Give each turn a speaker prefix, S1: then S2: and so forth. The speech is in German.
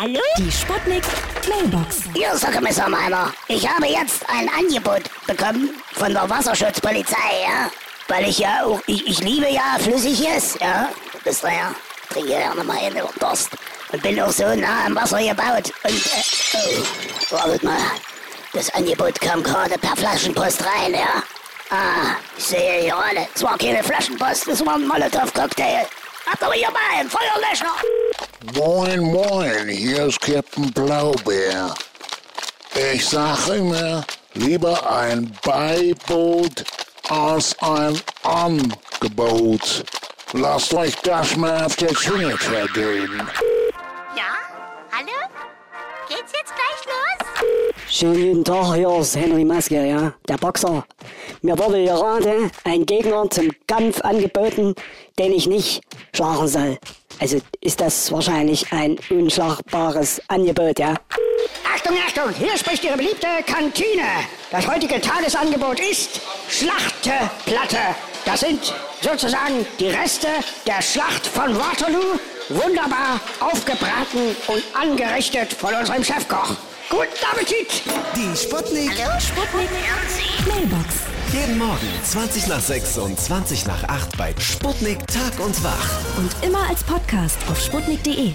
S1: Hallo? Die Sputnik Mailbox.
S2: Hier ist der Kommissar Meiner. Ich habe jetzt ein Angebot bekommen von der Wasserschutzpolizei, ja? Weil ich ja auch, ich, ich liebe ja Flüssiges, ja? Wisst ihr ja? Trinke gerne mal einen über Durst. Und bin auch so nah am Wasser gebaut. Und, äh, oh, wartet mal. Das Angebot kam gerade per Flaschenpost rein, ja? Ah, ich sehe hier alle. Es war keine Flaschenpost, es war ein Molotow-Cocktail. Habt aber hier mal einen Feuerlöscher.
S3: Moin, moin, hier ist Captain Blaubeer. Ich sage immer, lieber ein Beiboot als ein Angebot. Lasst euch das mal auf der Zunge vergehen.
S4: Ja? Hallo? Geht's jetzt gleich los?
S5: Schönen guten Tag, hier ist Henry Maske, ja, der Boxer. Mir wurde gerade ein Gegner zum Kampf angeboten, den ich nicht schlagen soll. Also ist das wahrscheinlich ein unschlagbares Angebot, ja?
S6: Achtung, Achtung, hier spricht Ihre beliebte Kantine. Das heutige Tagesangebot ist Schlachteplatte. Das sind sozusagen die Reste der Schlacht von Waterloo, wunderbar aufgebraten und angerichtet von unserem Chefkoch. Guten Appetit!
S7: Die Sputnik.
S1: Sputnik Mailbox.
S7: Jeden Morgen 20 nach 6 und 20 nach 8 bei Sputnik Tag und Wach.
S1: Und immer als Podcast auf sputnik.de.